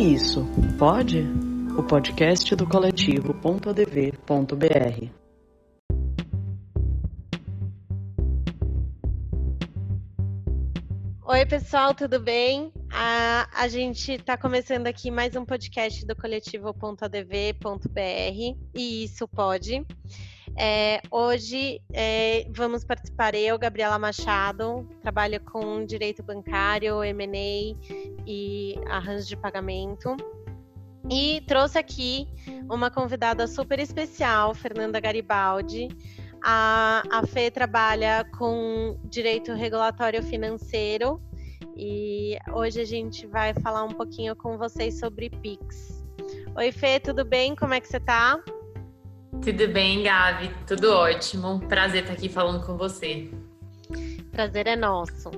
E isso, pode? O podcast do coletivo.adv.br. Oi, pessoal, tudo bem? A, gente está começando aqui mais um podcast do coletivo.adv.br e isso pode. É, hoje é, vamos participar eu, Gabriela Machado, trabalho com direito bancário, M&A e arranjo de pagamento. E trouxe aqui uma convidada super especial, Fernanda Garibaldi. A, a Fê trabalha com direito regulatório financeiro e hoje a gente vai falar um pouquinho com vocês sobre PIX. Oi, Fê, tudo bem? Como é que você está? Tudo bem, Gabi? Tudo ótimo. Prazer estar aqui falando com você. Prazer é nosso.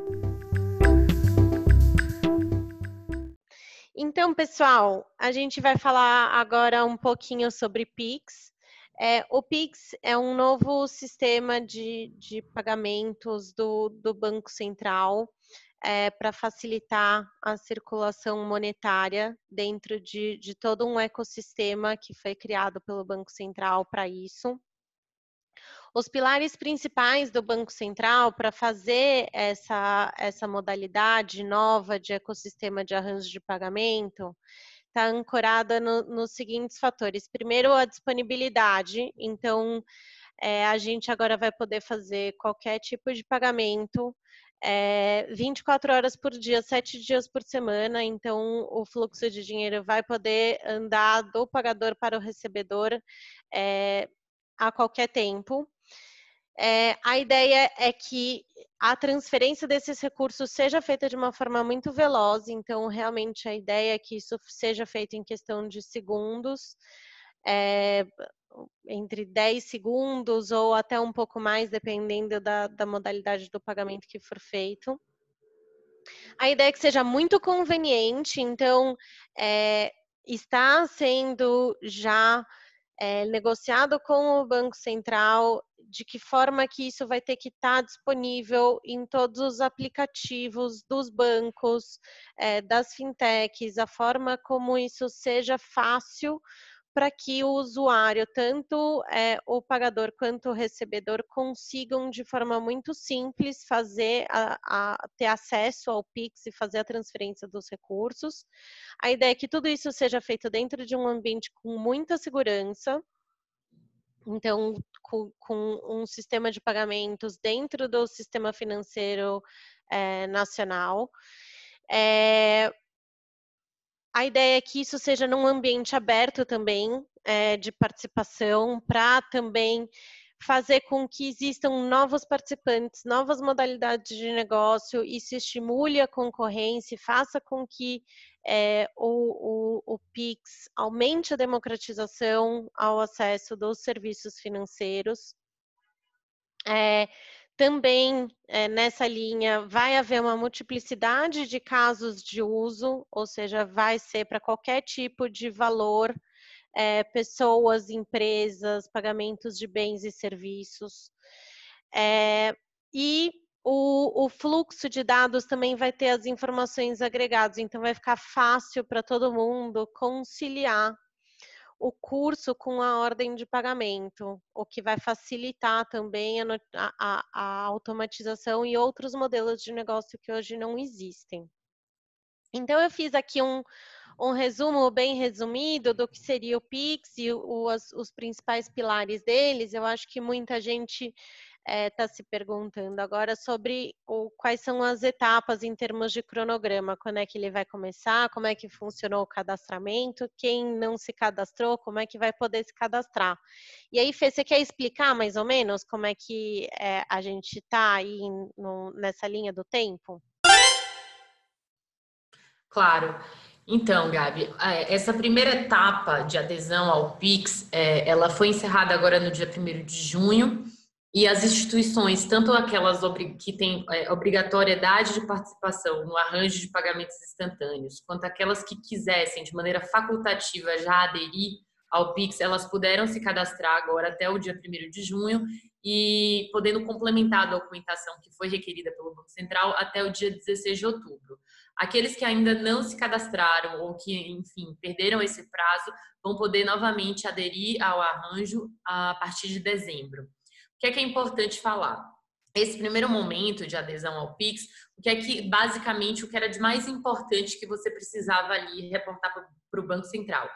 Então, pessoal, a gente vai falar agora um pouquinho sobre Pix. É, o Pix é um novo sistema de, de pagamentos do, do Banco Central é, para facilitar a circulação monetária dentro de, de todo um ecossistema que foi criado pelo Banco Central para isso. Os pilares principais do Banco Central para fazer essa, essa modalidade nova de ecossistema de arranjo de pagamento está ancorada no, nos seguintes fatores. Primeiro, a disponibilidade. Então, é, a gente agora vai poder fazer qualquer tipo de pagamento é, 24 horas por dia, 7 dias por semana, então o fluxo de dinheiro vai poder andar do pagador para o recebedor é, a qualquer tempo. É, a ideia é que a transferência desses recursos seja feita de uma forma muito veloz, então realmente a ideia é que isso seja feito em questão de segundos. É, entre 10 segundos ou até um pouco mais, dependendo da, da modalidade do pagamento que for feito. A ideia é que seja muito conveniente, então é, está sendo já é, negociado com o Banco Central de que forma que isso vai ter que estar tá disponível em todos os aplicativos dos bancos, é, das fintechs, a forma como isso seja fácil para que o usuário, tanto é, o pagador quanto o recebedor, consigam de forma muito simples fazer a, a, ter acesso ao Pix e fazer a transferência dos recursos. A ideia é que tudo isso seja feito dentro de um ambiente com muita segurança. Então, com, com um sistema de pagamentos dentro do sistema financeiro é, nacional. É, a ideia é que isso seja num ambiente aberto também, é, de participação, para também fazer com que existam novos participantes, novas modalidades de negócio, isso estimule a concorrência, faça com que é, o, o, o PIX aumente a democratização ao acesso dos serviços financeiros. É, também é, nessa linha vai haver uma multiplicidade de casos de uso, ou seja, vai ser para qualquer tipo de valor, é, pessoas, empresas, pagamentos de bens e serviços. É, e o, o, fluxo de dados também vai ter as informações agregadas, então vai ficar fácil para todo mundo conciliar o curso com a ordem de pagamento, o que vai facilitar também a, a, a automatização e outros modelos de negócio que hoje não existem. Então, eu fiz aqui um, um resumo bem resumido do que seria o Pix e o, os, os principais pilares deles. Eu acho que muita gente está é, tá se perguntando agora sobre o, quais são as etapas em termos de cronograma, quando é que ele vai começar, como é que funcionou o cadastramento, quem não se cadastrou, como é que vai poder se cadastrar. E aí, Fê, você quer explicar mais ou menos como é que é, a gente está aí no, nessa linha do tempo? Claro. Então, Gabi, é, essa primeira etapa de adesão ao PIX, é, ela foi encerrada agora no dia 1 de junho, e as instituições, tanto aquelas que têm é, obrigatoriedade de participação no arranjo de pagamentos instantâneos, quanto aquelas que quisessem, de maneira facultativa, já aderir ao Pix, elas puderam se cadastrar agora até o dia 1 de junho e podendo complementar a documentação que foi requerida pelo Banco Central até o dia 16 de outubro. Aqueles que ainda não se cadastraram ou que, enfim, perderam esse prazo, vão poder novamente aderir ao arranjo a partir de dezembro. Que é que é importante falar? Esse primeiro momento de adesão ao Pix, o que é que basicamente o que era de mais importante que você precisava ali reportar para o Banco Central?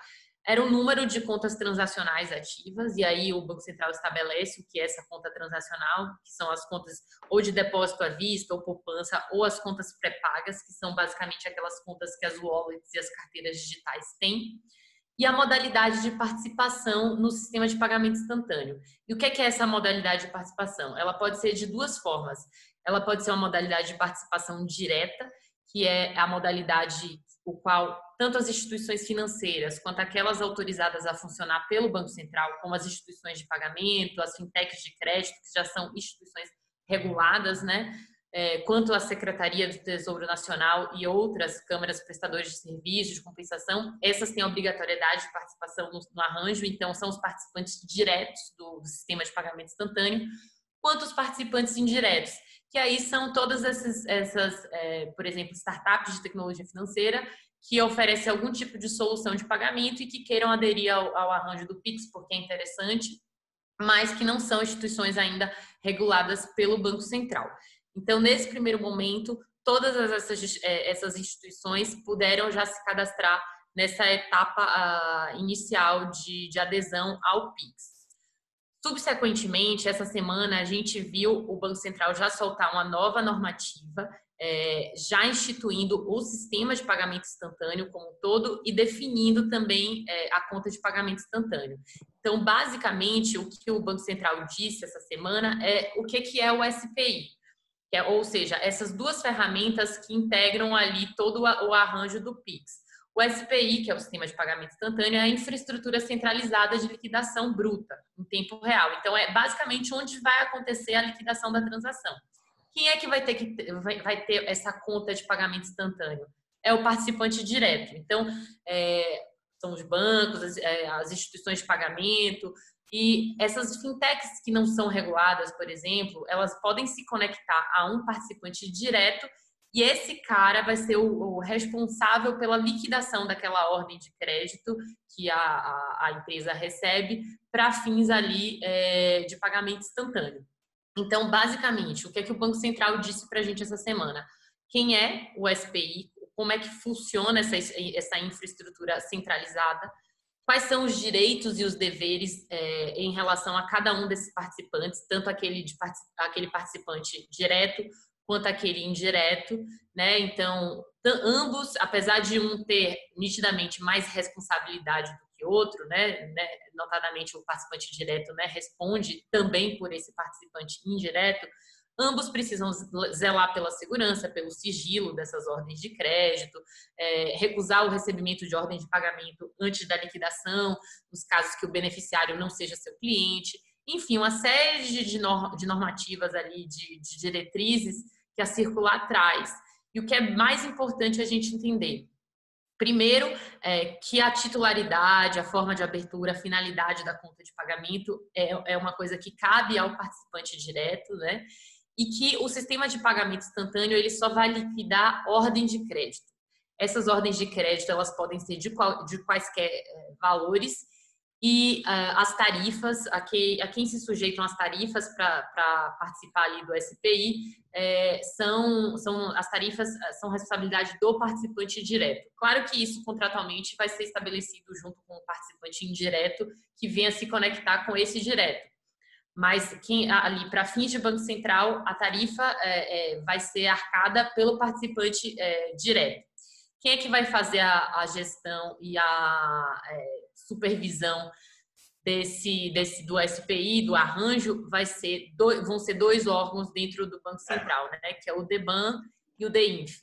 era o número de contas transacionais ativas, e aí o Banco Central estabelece o que é essa conta transacional, que são as contas ou de depósito à vista, ou poupança, ou as contas pré-pagas, que são basicamente aquelas contas que as wallets e as carteiras digitais têm, e a modalidade de participação no sistema de pagamento instantâneo. E o que é, é essa modalidade de participação? Ela pode ser de duas formas. Ela pode ser uma modalidade de participação direta, que é a modalidade o qual tanto as instituições financeiras quanto aquelas autorizadas a funcionar pelo Banco Central, como as instituições de pagamento, as fintechs de crédito, que já são instituições reguladas, né? É, quanto a Secretaria do Tesouro Nacional e outras câmaras prestadoras de serviços de compensação, essas têm obrigatoriedade de participação no, no arranjo, então são os participantes diretos do, do sistema de pagamento instantâneo, quanto os participantes indiretos, que aí são todas essas, essas é, por exemplo, startups de tecnologia financeira que oferecem algum tipo de solução de pagamento e que queiram aderir ao, ao arranjo do Pix, porque é interessante, mas que não são instituições ainda reguladas pelo Banco Central. Então, nesse primeiro momento, todas essas, é, essas instituições puderam já se cadastrar nessa etapa inicial de, de adesão ao PIX. Subsequentemente, essa semana, a gente viu o Banco Central já soltar uma nova normativa, é, já instituindo o sistema de pagamento instantâneo como um todo e definindo também é, a conta de pagamento instantâneo. Então, basicamente, o que o Banco Central disse essa semana é o que, que é o SPI. É, ou seja, essas duas ferramentas que integram ali todo o arranjo do PIX. O SPI, que é o Sistema de Pagamento Instantâneo, é a infraestrutura centralizada de liquidação bruta, em tempo real. Então, é basicamente onde vai acontecer a liquidação da transação. Quem é que vai ter, que, vai, ter essa conta de pagamento instantâneo? É o participante direto. Então, é, são os bancos, as, é, as instituições de pagamento, e essas fintechs que não são reguladas, por exemplo, elas podem se conectar a um participante direto e esse cara vai ser o, o responsável pela liquidação daquela ordem de crédito que a, a, a empresa recebe para fins ali é, de pagamento instantâneo. Então, basicamente, o que é que o Banco Central disse para a gente essa semana? Quem é o SPI? Como é que funciona essa, essa infraestrutura centralizada? Quais são os direitos e os deveres é, em relação a cada um desses participantes, tanto aquele, de, aquele participante direto quanto aquele indireto, né? Então, ambos, apesar de um ter nitidamente mais responsabilidade do que outro, né? né? Notadamente o participante direto, né? Responde também por esse participante indireto. Ambos precisam zelar pela segurança, pelo sigilo dessas ordens de crédito, é, recusar o recebimento de ordem de pagamento antes da liquidação, nos casos que o beneficiário não seja seu cliente. Enfim, uma série de, normativas ali, de, de diretrizes que a circular traz. E o que é mais importante a gente entender? Primeiro, é, que a titularidade, a forma de abertura, a finalidade da conta de pagamento é, é uma coisa que cabe ao participante direto, né? E que o sistema de pagamento instantâneo ele só vai liquidar ordem de crédito. Essas ordens de crédito elas podem ser de, qual, de quaisquer é, valores e uh, as tarifas, a, que, a, quem se sujeitam as tarifas para participar ali do SPI, é, são, são as tarifas são responsabilidade do participante direto. Claro que isso contratualmente vai ser estabelecido junto com o participante indireto que venha se conectar com esse direto. Mas quem ali para fins de banco central a tarifa é, é, vai ser arcada pelo participante é, direto. Quem é que vai fazer a, a gestão e a é, supervisão desse, desse do SPI, do arranjo, vai ser dois, vão ser dois órgãos dentro do Banco Central, né? Que é o DEBAN e o DEINF.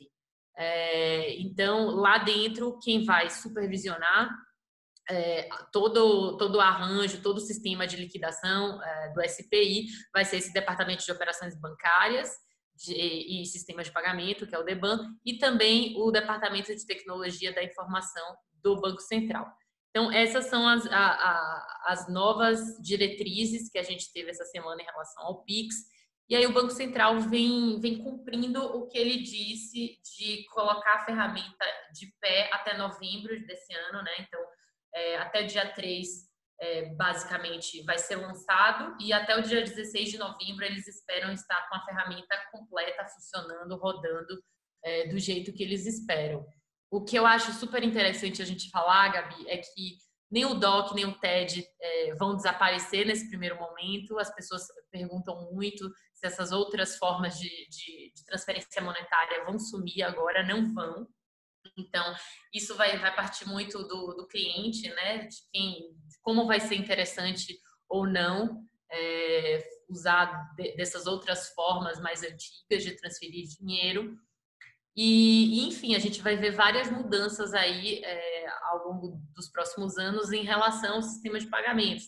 É, então, lá dentro, quem vai supervisionar é, todo, todo o arranjo, todo o sistema de liquidação é, do SPI vai ser esse Departamento de Operações Bancárias de, e Sistemas de Pagamento, que é o DEBAN, e também o Departamento de Tecnologia da Informação do Banco Central. Então, essas são as, a, a, as novas diretrizes que a gente teve essa semana em relação ao PIX. E aí o Banco Central vem, vem cumprindo o que ele disse de colocar a ferramenta de pé até novembro desse ano, né? Então, é, até o dia 3, é, basicamente, vai ser lançado e até o dia 16 de novembro eles esperam estar com a ferramenta completa, funcionando, rodando é, do jeito que eles esperam. O que eu acho super interessante a gente falar, Gabi, é que nem o DOC, nem o TED é, vão desaparecer nesse primeiro momento. As pessoas perguntam muito se essas outras formas de, de, de transferência monetária vão sumir agora. Não vão. Então, isso vai, vai partir muito do, do cliente, né? De, quem, como vai ser interessante ou não é, usar de, dessas outras formas mais antigas de transferir dinheiro. E, enfim, a gente vai ver várias mudanças aí é, ao longo dos próximos anos em relação ao sistema de pagamentos.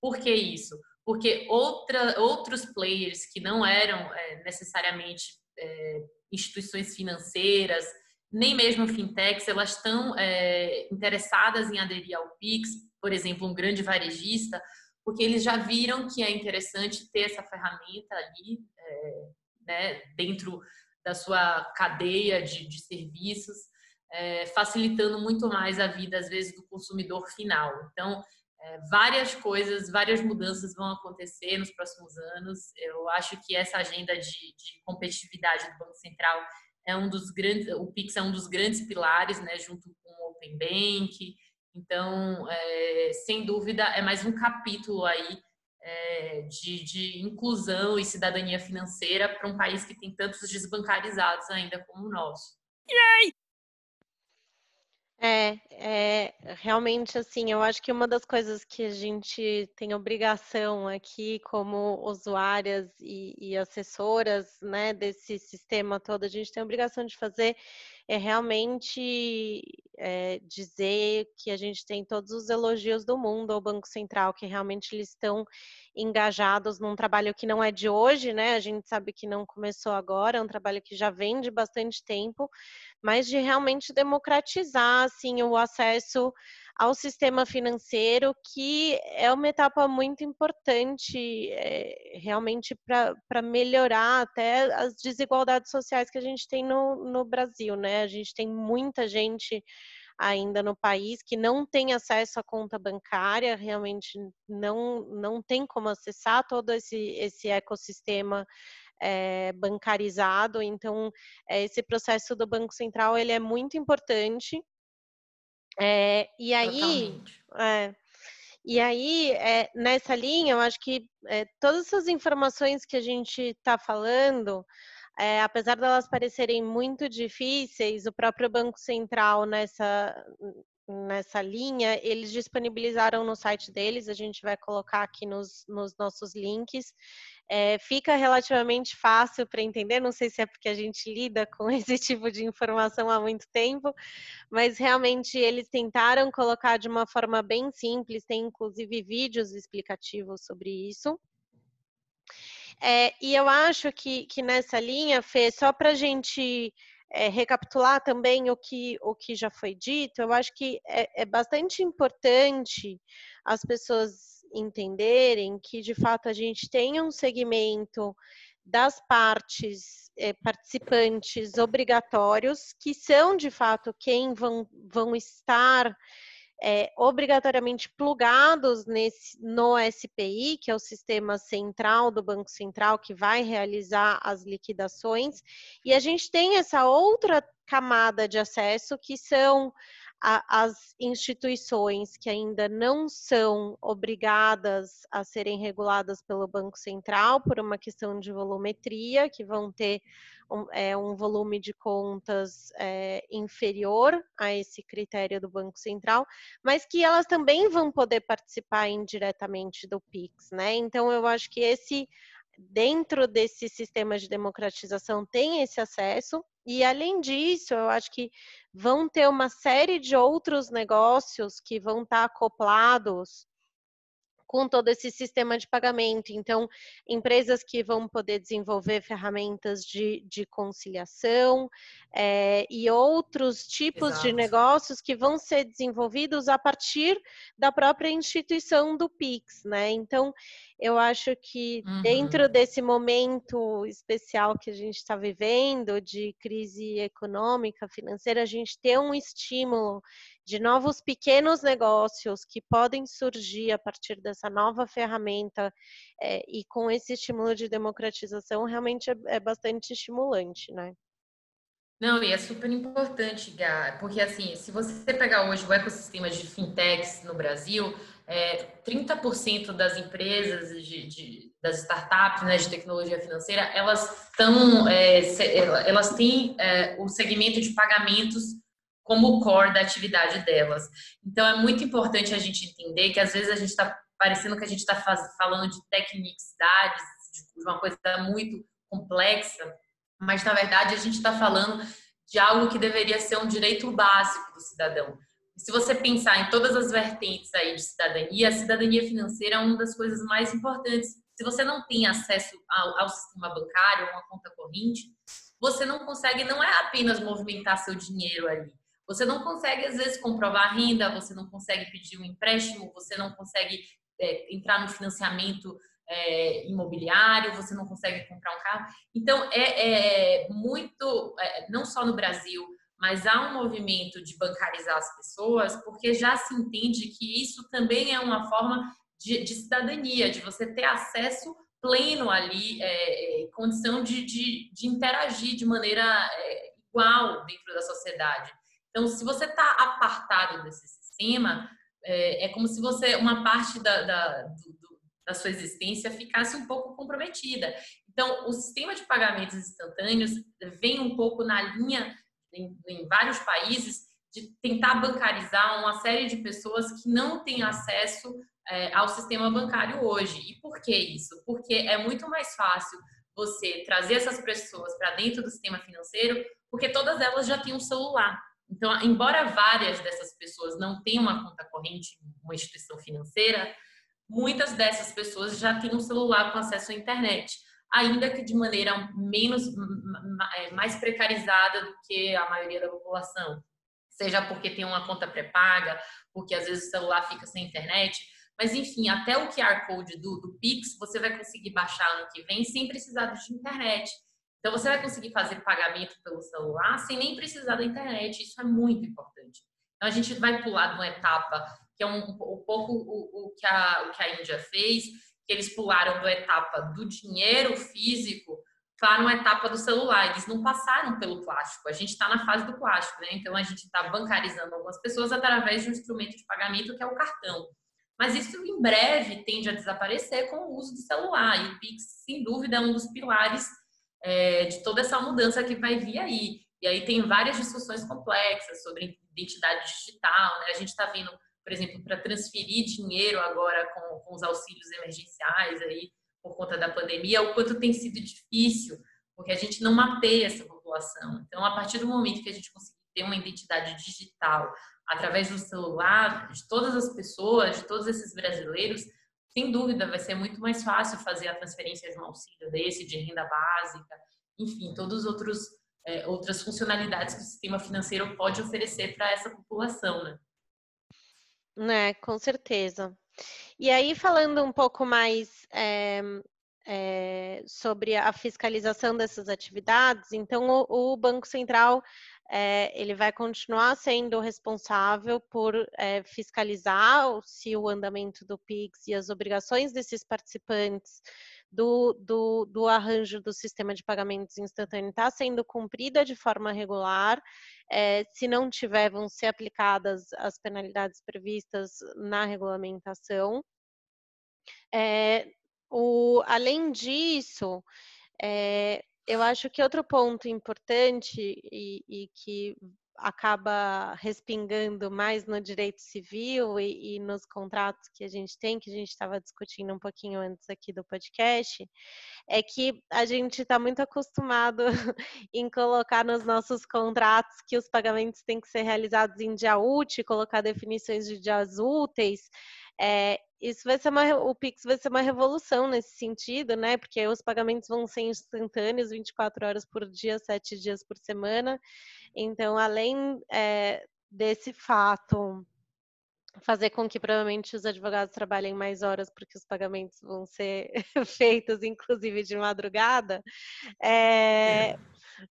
Por que isso? Porque outra, outros players que não eram é, necessariamente é, instituições financeiras, nem mesmo fintechs, elas estão é, interessadas em aderir ao Pix, por exemplo, um grande varejista, porque eles já viram que é interessante ter essa ferramenta ali é, né, dentro da sua cadeia de, de serviços, é, facilitando muito mais a vida, às vezes, do consumidor final. Então, é, várias coisas, várias mudanças vão acontecer nos próximos anos. Eu acho que essa agenda de, de competitividade do Banco Central é um dos grandes, o Pix é um dos grandes pilares, né, junto com o Open Bank. Então, é, sem dúvida, é mais um capítulo aí é, de, de, inclusão e cidadania financeira para um país que tem tantos desbancarizados ainda como o nosso. Yay! É, é, realmente assim, eu acho que uma das coisas que a gente tem obrigação aqui como usuárias e, e assessoras, né, desse sistema todo, a gente tem obrigação de fazer é realmente é, dizer que a gente tem todos os elogios do mundo ao Banco Central, que realmente eles estão engajados num trabalho que não é de hoje, né? A gente sabe que não começou agora, é um trabalho que já vem de bastante tempo, mas de realmente democratizar assim o acesso ao sistema financeiro, que é uma etapa muito importante é, realmente para melhorar até as desigualdades sociais que a gente tem no, no Brasil, né? A gente tem muita gente ainda no país que não tem acesso à conta bancária, realmente não, não tem como acessar todo esse, esse ecossistema é, bancarizado. Então, é, esse processo do Banco Central ele é muito importante é, e aí, e aí nessa linha, eu acho que todas essas informações que a gente está falando, é, apesar delas parecerem muito difíceis, o próprio Banco Central nessa nessa linha, eles disponibilizaram no site deles, a gente vai colocar aqui nos, nos nossos links, é, fica relativamente fácil para entender. Não sei se é porque a gente lida com esse tipo de informação há muito tempo, mas realmente eles tentaram colocar de uma forma bem simples, tem inclusive vídeos explicativos sobre isso. É, e eu acho que, que nessa linha, Fê, só para a gente é, recapitular também o que, o que já foi dito, eu acho que é, é bastante importante as pessoas entenderem que, de fato, a gente tem um segmento das partes eh, participantes obrigatórios, que são, de fato, quem vão, vão estar é, obrigatoriamente plugados nesse, no SPI, que é o sistema central do Banco Central, que vai realizar as liquidações, e a gente tem essa outra camada de acesso, que são a, as instituições que ainda não são obrigadas a serem reguladas pelo Banco Central por uma questão de volumetria, que vão ter um, é, um volume de contas é, inferior a esse critério do Banco Central, mas que elas também vão poder participar indiretamente do PIX, né? Então eu acho que esse dentro desse sistema de democratização tem esse acesso e além disso, eu acho que vão ter uma série de outros negócios que vão estar acoplados com todo esse sistema de pagamento. Então, empresas que vão poder desenvolver ferramentas de, de conciliação é, e outros tipos Exato. de negócios que vão ser desenvolvidos a partir da própria instituição do PIX, né? Então, eu acho que uhum. dentro desse momento especial que a gente está vivendo, de crise econômica, financeira, a gente ter um estímulo de novos pequenos negócios que podem surgir a partir dessa nova ferramenta é, e com esse estímulo de democratização realmente é, é bastante estimulante, né? Não, e é super importante, Gá, porque assim, se você pegar hoje o ecossistema de fintechs no Brasil, é, 30% das empresas, de, de, das startups né, de tecnologia financeira, elas estão, é, elas têm é, o segmento de pagamentos como core da atividade delas. Então é muito importante a gente entender que às vezes a gente está parecendo que a gente está falando de tecnicidades, de uma coisa muito complexa, mas na verdade a gente está falando de algo que deveria ser um direito básico do cidadão. Se você pensar em todas as vertentes aí de cidadania, a cidadania financeira é uma das coisas mais importantes. Se você não tem acesso ao, ao sistema bancário, a uma conta corrente, você não consegue, não é apenas movimentar seu dinheiro ali. Você não consegue, às vezes, comprovar renda, você não consegue pedir um empréstimo, você não consegue é, entrar no financiamento é, imobiliário, você não consegue comprar um carro. Então, é, é muito, é, não só no Brasil, mas há um movimento de bancarizar as pessoas, porque já se entende que isso também é uma forma de, de cidadania, de você ter acesso pleno ali, é, é, condição de, de, de, interagir de maneira é, igual dentro da sociedade. Então, se você está apartado desse sistema, é, é, como se você, uma parte da, da, do, da sua existência ficasse um pouco comprometida. Então, o sistema de pagamentos instantâneos vem um pouco na linha, em, em vários países, de tentar bancarizar uma série de pessoas que não têm acesso é, ao sistema bancário hoje. E por que isso? Porque é muito mais fácil você trazer essas pessoas para dentro do sistema financeiro, porque todas elas já têm um celular. Então, embora várias dessas pessoas não tenham uma conta corrente uma instituição financeira, muitas dessas pessoas já têm um celular com acesso à internet, ainda que de maneira menos é, mais precarizada do que a maioria da população, seja porque tem uma conta pré-paga, porque às vezes o celular fica sem internet, mas enfim, até o QR Code do, do Pix você vai conseguir baixar ano que vem sem precisar de internet. Então você vai conseguir fazer pagamento pelo celular sem nem precisar da internet. Isso é muito importante. Então a gente vai pular de uma etapa que é um, um pouco o, o, que a, o que a Índia fez, que eles pularam da etapa do dinheiro físico para uma etapa do celular. Eles não passaram pelo plástico. A gente está na fase do plástico, né? Então a gente está bancarizando algumas pessoas através de um instrumento de pagamento que é o cartão. Mas isso em breve tende a desaparecer com o uso do celular. E o Pix, sem dúvida, é um dos pilares é, de toda essa mudança que vai vir aí. E aí tem várias discussões complexas sobre identidade digital, né? A gente está vendo por exemplo, para transferir dinheiro agora com, com os auxílios emergenciais aí por conta da pandemia, o quanto tem sido difícil, porque a gente não mapeia essa população. Então, a partir do momento que a gente conseguir ter uma identidade digital através do celular de todas as pessoas, de todos esses brasileiros, sem dúvida vai ser muito mais fácil fazer a transferência de um auxílio desse, de renda básica, enfim, todas outros, é, outras funcionalidades que o sistema financeiro pode oferecer para essa população, né? Né, com certeza. E aí, falando um pouco mais é, é, sobre a fiscalização dessas atividades, então o, o Banco Central é, ele vai continuar sendo responsável por fiscalizar se o andamento do PIX e as obrigações desses participantes do, do, do arranjo do sistema de pagamentos instantâneo está sendo cumprida de forma regular. É, se não tiver, vão ser aplicadas as penalidades previstas na regulamentação. É, o, além disso, é, eu acho que outro ponto importante e, e que acaba respingando mais no direito civil e, e nos contratos que a gente tem, que a gente estava discutindo um pouquinho antes aqui do podcast, é que a gente está muito acostumado em colocar nos nossos contratos que os pagamentos têm que ser realizados em dia útil, colocar definições de dias úteis. É, isso vai ser uma, o Pix vai ser uma revolução nesse sentido, né? Porque os pagamentos vão ser instantâneos, 24 horas por dia, 7 dias por semana. Então, além é, desse fato fazer com que provavelmente os advogados trabalhem mais horas porque os pagamentos vão ser feitos inclusive de madrugada é,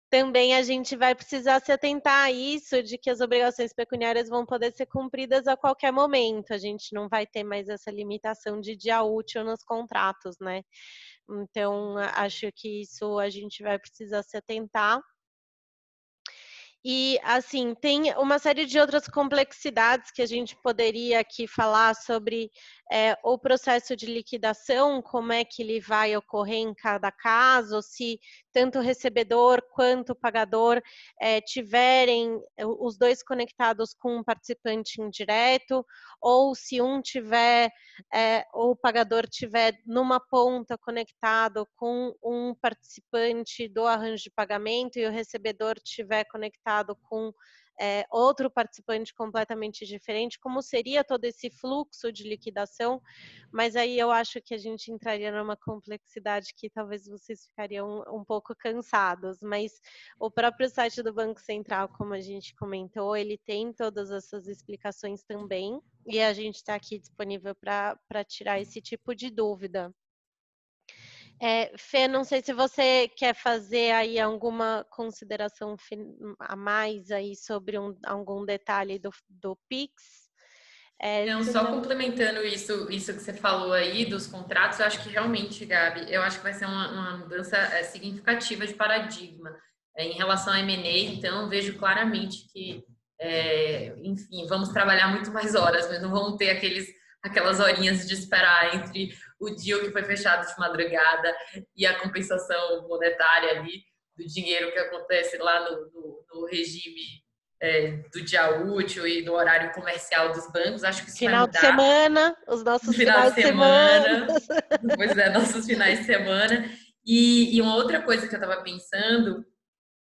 também a gente vai precisar se atentar a isso, de que as obrigações pecuniárias vão poder ser cumpridas a qualquer momento. A gente não vai ter mais essa limitação de dia útil nos contratos, né? Então, acho que isso a gente vai precisar se atentar. E, assim, tem uma série de outras complexidades que a gente poderia aqui falar sobre é, o processo de liquidação, como é que ele vai ocorrer em cada caso, se tanto o recebedor quanto o pagador é, tiverem os dois conectados com um participante indireto, ou se um tiver, é, ou o pagador tiver numa ponta conectado com um participante do arranjo de pagamento e o recebedor tiver conectado com é, outro participante completamente diferente, como seria todo esse fluxo de liquidação, mas aí eu acho que a gente entraria numa complexidade que talvez vocês ficariam um pouco cansados, mas o próprio site do Banco Central, como a gente comentou, ele tem todas essas explicações também, e a gente está aqui disponível para tirar esse tipo de dúvida. É, Fê, não sei se você quer fazer aí alguma consideração a mais aí sobre um, algum detalhe do, do Pix. É, não, só não... complementando isso, isso que você falou aí dos contratos, eu acho que realmente, Gabi, eu acho que vai ser uma, uma mudança é, significativa de paradigma. É, em relação a M&A, então, vejo claramente que, é, enfim, vamos trabalhar muito mais horas, mas não vamos ter aqueles, aquelas horinhas de esperar entre o deal que foi fechado de madrugada e a compensação monetária ali do dinheiro que acontece lá no, no, no regime é, do dia útil e do horário comercial dos bancos. Acho que isso final vai mudar. de semana, os nossos final de semana. semana. pois é, nossos finais de semana. E, e uma outra coisa que eu estava pensando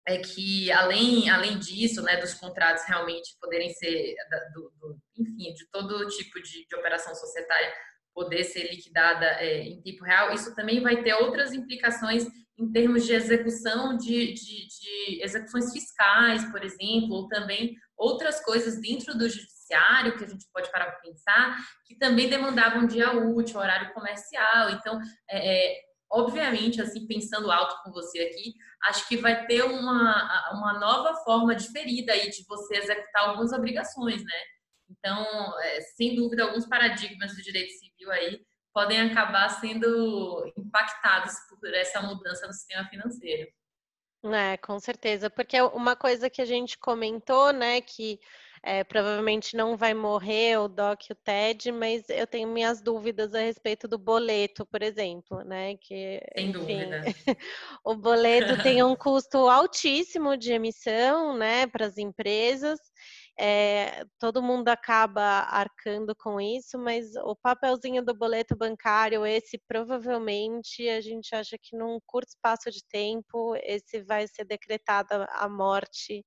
é que além além disso, né, dos contratos realmente poderem ser, do, do, enfim, de todo tipo de, de operação societária poder ser liquidada é, em tempo real, isso também vai ter outras implicações em termos de execução de, de, de execuções fiscais, por exemplo, ou também outras coisas dentro do judiciário que a gente pode parar para pensar, que também demandavam dia útil, horário comercial. Então, é, é, obviamente, assim, pensando alto com você aqui, acho que vai ter uma, uma nova forma diferida aí de você executar algumas obrigações, né? Então, é, sem dúvida, alguns paradigmas do direito civil aí podem acabar sendo impactados por essa mudança no sistema financeiro. É, com certeza, porque uma coisa que a gente comentou, né, que é, provavelmente não vai morrer o DOC e o TED, mas eu tenho minhas dúvidas a respeito do boleto, por exemplo, né? Que, Sem enfim, dúvida. o boleto tem um custo altíssimo de emissão, né, para as empresas é, todo mundo acaba arcando com isso, mas o papelzinho do boleto bancário, esse provavelmente a gente acha que num curto espaço de tempo, esse vai ser decretada a morte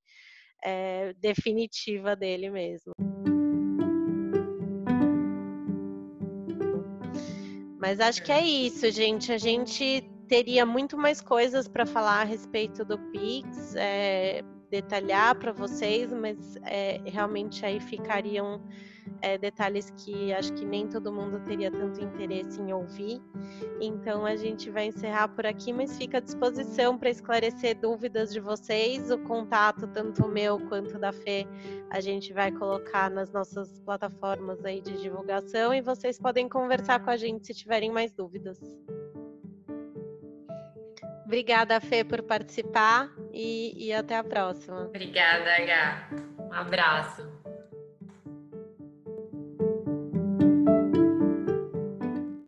é, definitiva dele mesmo. Mas acho que é isso, gente. A gente teria muito mais coisas para falar a respeito do Pix. É, detalhar para vocês, mas é, realmente aí ficariam é, detalhes que acho que nem todo mundo teria tanto interesse em ouvir. Então a gente vai encerrar por aqui, mas fica à disposição para esclarecer dúvidas de vocês. O contato, tanto meu quanto da Fê, a gente vai colocar nas nossas plataformas aí de divulgação e vocês podem conversar com a gente se tiverem mais dúvidas. Obrigada, Fê, por participar e, e até a próxima. Obrigada, H. Um abraço.